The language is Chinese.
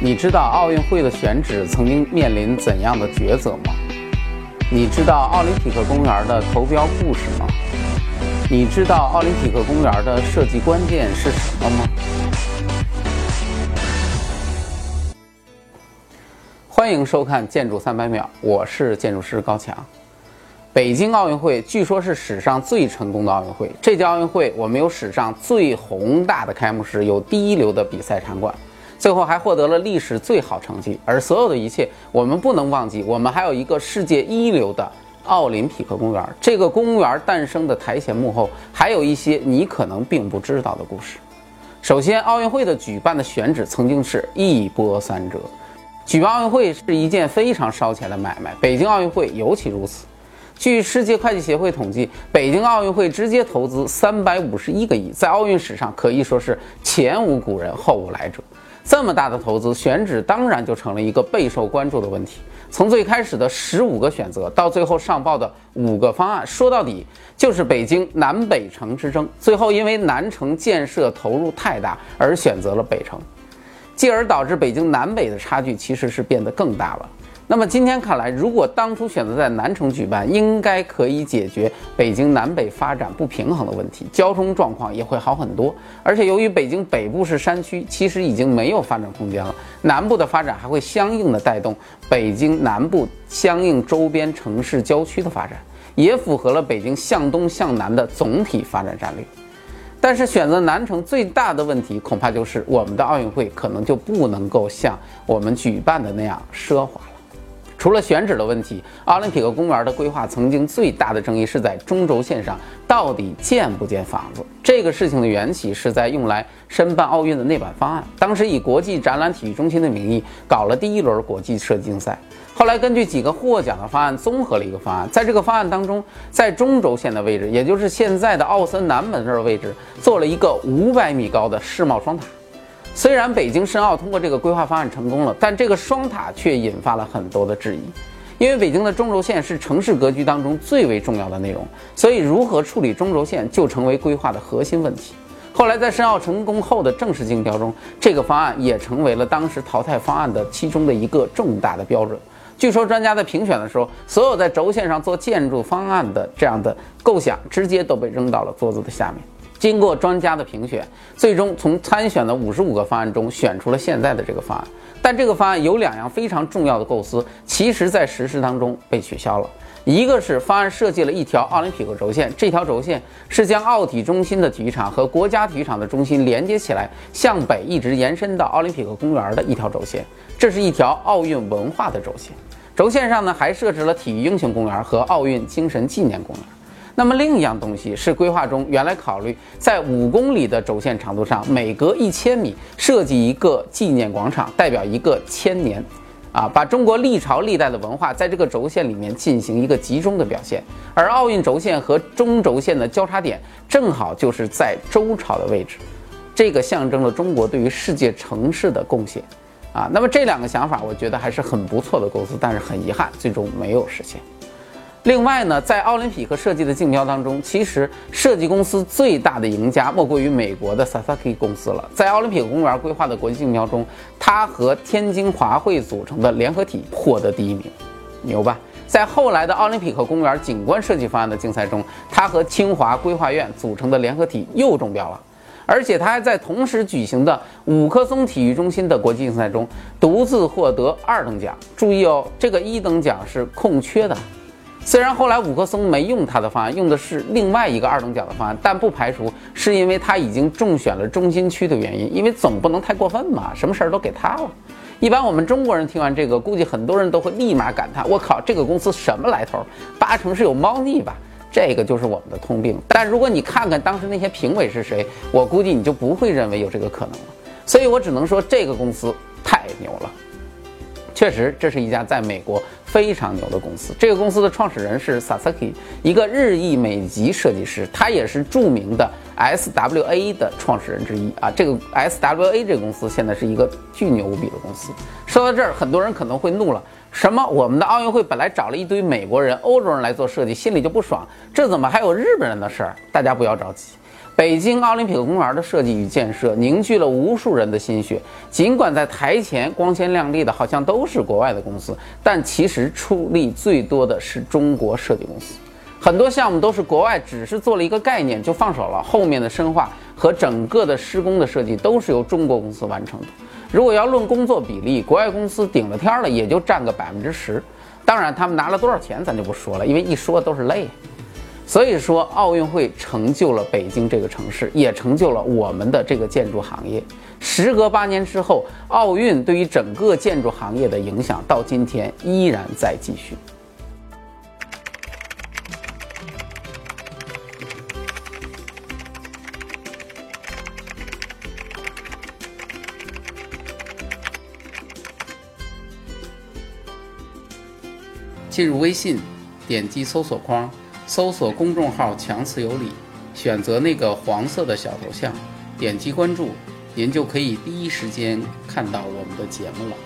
你知道奥运会的选址曾经面临怎样的抉择吗？你知道奥林匹克公园的投标故事吗？你知道奥林匹克公园的设计关键是什么吗？欢迎收看《建筑三百秒》，我是建筑师高强。北京奥运会据说是史上最成功的奥运会。这届奥运会，我们有史上最宏大的开幕式，有第一流的比赛场馆，最后还获得了历史最好成绩。而所有的一切，我们不能忘记，我们还有一个世界一流的奥林匹克公园。这个公园诞生的台前幕后，还有一些你可能并不知道的故事。首先，奥运会的举办的选址曾经是一波三折。举办奥运会是一件非常烧钱的买卖，北京奥运会尤其如此。据世界会计协会统计，北京奥运会直接投资三百五十一个亿，在奥运史上可以说是前无古人后无来者。这么大的投资，选址当然就成了一个备受关注的问题。从最开始的十五个选择，到最后上报的五个方案，说到底就是北京南北城之争。最后因为南城建设投入太大，而选择了北城，继而导致北京南北的差距其实是变得更大了。那么今天看来，如果当初选择在南城举办，应该可以解决北京南北发展不平衡的问题，交通状况也会好很多。而且由于北京北部是山区，其实已经没有发展空间了，南部的发展还会相应的带动北京南部相应周边城市郊区的发展，也符合了北京向东向南的总体发展战略。但是选择南城最大的问题，恐怕就是我们的奥运会可能就不能够像我们举办的那样奢华。除了选址的问题，奥林匹克公园的规划曾经最大的争议是在中轴线上到底建不建房子。这个事情的缘起是在用来申办奥运的那版方案，当时以国际展览体育中心的名义搞了第一轮国际设计竞赛。后来根据几个获奖的方案综合了一个方案，在这个方案当中，在中轴线的位置，也就是现在的奥森南门这儿位置，做了一个五百米高的世贸双塔。虽然北京申奥通过这个规划方案成功了，但这个双塔却引发了很多的质疑。因为北京的中轴线是城市格局当中最为重要的内容，所以如何处理中轴线就成为规划的核心问题。后来在申奥成功后的正式竞标中，这个方案也成为了当时淘汰方案的其中的一个重大的标准。据说专家在评选的时候，所有在轴线上做建筑方案的这样的构想，直接都被扔到了桌子的下面。经过专家的评选，最终从参选的五十五个方案中选出了现在的这个方案。但这个方案有两样非常重要的构思，其实在实施当中被取消了。一个是方案设计了一条奥林匹克轴线，这条轴线是将奥体中心的体育场和国家体育场的中心连接起来，向北一直延伸到奥林匹克公园的一条轴线。这是一条奥运文化的轴线。轴线上呢还设置了体育英雄公园和奥运精神纪念公园。那么另一样东西是规划中原来考虑在五公里的轴线长度上，每隔一千米设计一个纪念广场，代表一个千年，啊，把中国历朝历代的文化在这个轴线里面进行一个集中的表现。而奥运轴线和中轴线的交叉点正好就是在周朝的位置，这个象征了中国对于世界城市的贡献，啊，那么这两个想法我觉得还是很不错的构思，但是很遗憾，最终没有实现。另外呢，在奥林匹克设计的竞标当中，其实设计公司最大的赢家莫过于美国的 Sasaki 公司了。在奥林匹克公园规划的国际竞标中，它和天津华汇组成的联合体获得第一名，牛吧？在后来的奥林匹克公园景观设计方案的竞赛中，它和清华规划院组成的联合体又中标了，而且它还在同时举行的五棵松体育中心的国际竞赛中独自获得二等奖。注意哦，这个一等奖是空缺的。虽然后来五棵松没用他的方案，用的是另外一个二等奖的方案，但不排除是因为他已经中选了中心区的原因。因为总不能太过分嘛，什么事儿都给他了。一般我们中国人听完这个，估计很多人都会立马感叹：我靠，这个公司什么来头？八成是有猫腻吧？这个就是我们的通病。但如果你看看当时那些评委是谁，我估计你就不会认为有这个可能了。所以我只能说，这个公司太牛了。确实，这是一家在美国非常牛的公司。这个公司的创始人是 Sasaki，一个日裔美籍设计师，他也是著名的 SWA 的创始人之一啊。这个 SWA 这个公司现在是一个巨牛无比的公司。说到这儿，很多人可能会怒了：什么？我们的奥运会本来找了一堆美国人、欧洲人来做设计，心里就不爽，这怎么还有日本人的事儿？大家不要着急。北京奥林匹克公园的设计与建设凝聚了无数人的心血。尽管在台前光鲜亮丽的好像都是国外的公司，但其实出力最多的是中国设计公司。很多项目都是国外只是做了一个概念就放手了，后面的深化和整个的施工的设计都是由中国公司完成的。如果要论工作比例，国外公司顶了天了也就占个百分之十。当然，他们拿了多少钱咱就不说了，因为一说都是泪。所以说，奥运会成就了北京这个城市，也成就了我们的这个建筑行业。时隔八年之后，奥运对于整个建筑行业的影响到今天依然在继续。进入微信，点击搜索框，搜索公众号“强词有理”，选择那个黄色的小头像，点击关注，您就可以第一时间看到我们的节目了。